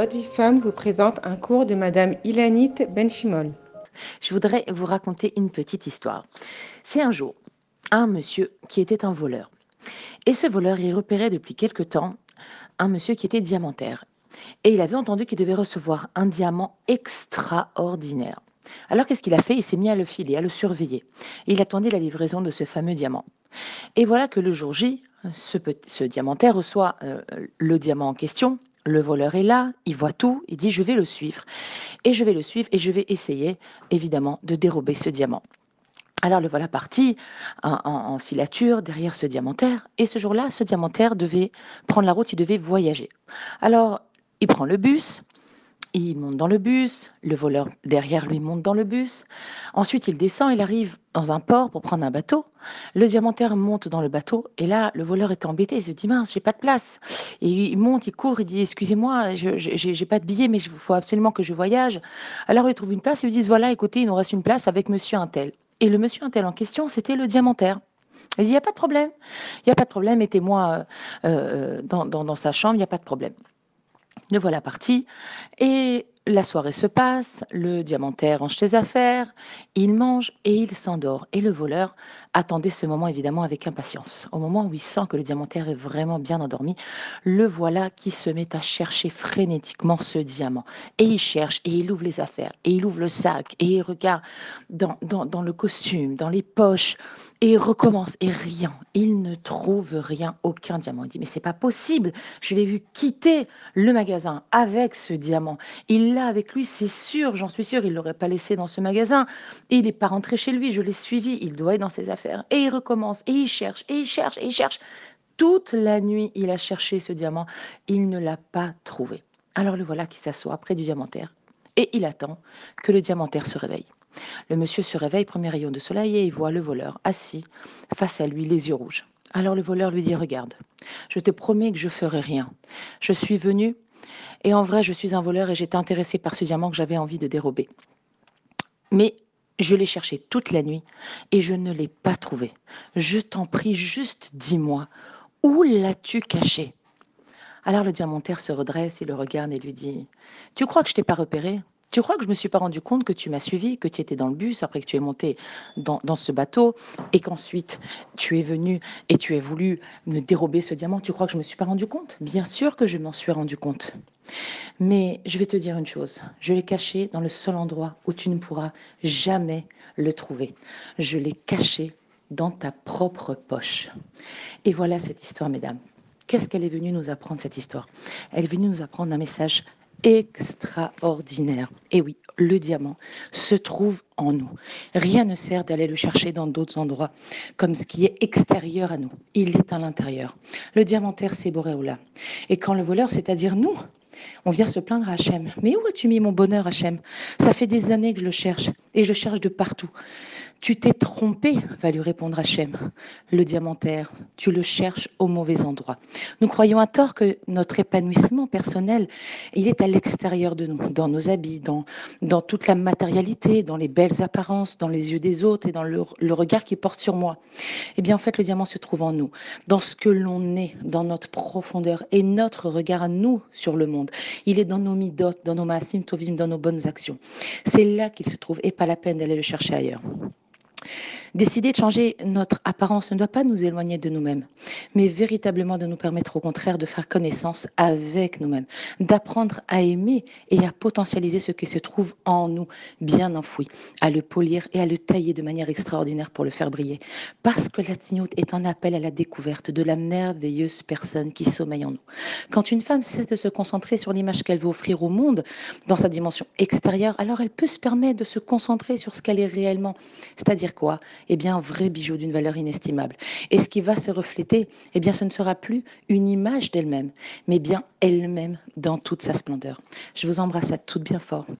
Votre vie femme vous présente un cours de Madame Ilanit Benchimol. Je voudrais vous raconter une petite histoire. C'est un jour, un monsieur qui était un voleur. Et ce voleur, il repérait depuis quelque temps un monsieur qui était diamantaire. Et il avait entendu qu'il devait recevoir un diamant extraordinaire. Alors qu'est-ce qu'il a fait? Il s'est mis à le filer, à le surveiller. Il attendait la livraison de ce fameux diamant. Et voilà que le jour J, ce, ce diamantaire reçoit euh, le diamant en question, le voleur est là, il voit tout, il dit je vais le suivre. Et je vais le suivre et je vais essayer, évidemment, de dérober ce diamant. Alors le voilà parti en, filature derrière ce diamantaire. Et ce jour-là, ce diamantaire devait prendre la route, il devait voyager. Alors il prend le bus, il monte dans le bus, le voleur derrière lui monte dans le bus. Ensuite, il descend, il arrive dans un port pour prendre un bateau. Le diamantaire monte dans le bateau et là, le voleur est embêté. Il se dit mince, j'ai pas de place. Et il monte, il court, il dit excusez-moi, j'ai pas de billet, mais il faut absolument que je voyage. Alors il trouve une place. Ils lui disent voilà, écoutez, il nous reste une place avec Monsieur Intel. Et le Monsieur Intel en question, c'était le diamantaire. Il dit il y a pas de problème, il y a pas de problème, mettez-moi euh, euh, dans, dans sa chambre, il n'y a pas de problème. Le voilà parti. Et la soirée se passe, le diamantaire range ses affaires, il mange et il s'endort. Et le voleur attendait ce moment évidemment avec impatience. Au moment où il sent que le diamantaire est vraiment bien endormi, le voilà qui se met à chercher frénétiquement ce diamant. Et il cherche, et il ouvre les affaires, et il ouvre le sac, et il regarde dans, le costume, dans les poches, et il recommence, et rien. Il ne trouve rien, aucun diamant. Il dit, mais c'est pas possible, je l'ai vu quitter le magasin avec ce diamant. Il avec lui, c'est sûr, j'en suis sûr, il l'aurait pas laissé dans ce magasin. Et il n'est pas rentré chez lui, je l'ai suivi, il doit être dans ses affaires. Et il recommence, et il cherche, et il cherche, et il cherche. Toute la nuit, il a cherché ce diamant, il ne l'a pas trouvé. Alors le voilà qui s'assoit près du diamantaire, et il attend que le diamantaire se réveille. Le monsieur se réveille, premier rayon de soleil, et il voit le voleur assis face à lui, les yeux rouges. Alors le voleur lui dit, regarde, je te promets que je ferai rien. Je suis venu et en vrai, je suis un voleur et j'étais intéressé par ce diamant que j'avais envie de dérober. Mais je l'ai cherché toute la nuit et je ne l'ai pas trouvé. Je t'en prie, juste dis-moi, où l'as-tu caché? Alors le diamantaire se redresse, il le regarde et lui dit Tu crois que je t'ai pas repéré? Tu crois que je me suis pas rendu compte que tu m'as suivi, que tu étais dans le bus après que tu es monté dans, ce bateau et qu'ensuite tu es venu et tu as voulu me dérober ce diamant? Tu crois que je me suis pas rendu compte? Bien sûr que je m'en suis rendu compte. Mais je vais te dire une chose, je l'ai caché dans le seul endroit où tu ne pourras jamais le trouver. Je l'ai caché dans ta propre poche. Et voilà cette histoire, mesdames. Qu'est-ce qu'elle est venue nous apprendre, cette histoire? Elle est venue nous apprendre un message extraordinaire. Et oui, le diamant se trouve en nous. Rien ne sert d'aller le chercher dans d'autres endroits, comme ce qui est extérieur à nous. Il est à l'intérieur. Le diamantaire, c'est Boréola. Et quand le voleur, c'est-à-dire nous, on vient se plaindre à Hachem. Mais où as-tu mis mon bonheur, Hachem? Ça fait des années que je le cherche, et je le cherche de partout. Tu t'es trompé, va lui répondre Hachem. Le diamantaire, tu le cherches au mauvais endroit. Nous croyons à tort que notre épanouissement personnel, il est à l'extérieur de nous, dans nos habits, dans, dans toute la matérialité, dans les belles apparences, dans les yeux des autres et dans le, le regard qu'ils portent sur moi. Eh bien, en fait, le diamant se trouve en nous, dans ce que l'on est, dans notre profondeur et notre regard à nous sur le monde. Il est dans nos midot, dans nos maasim tovim, dans nos bonnes actions. C'est là qu'il se trouve et pas la peine d'aller le chercher ailleurs. Décider de changer notre apparence ne doit pas nous éloigner de nous-mêmes, mais véritablement de nous permettre au contraire de faire connaissance avec nous-mêmes, d'apprendre à aimer et à potentialiser ce qui se trouve en nous, bien enfoui, à le polir et à le tailler de manière extraordinaire pour le faire briller. Parce que la tignote est un appel à la découverte de la merveilleuse personne qui sommeille en nous. Quand une femme cesse de se concentrer sur l'image qu'elle veut offrir au monde dans sa dimension extérieure, alors elle peut se permettre de se concentrer sur ce qu'elle est réellement. C'est-à-dire quoi? Eh bien, un vrai bijou d'une valeur inestimable. Et ce qui va se refléter, eh bien, ce ne sera plus une image d'elle-même, mais bien elle-même dans toute sa splendeur. Je vous embrasse à toutes bien fort.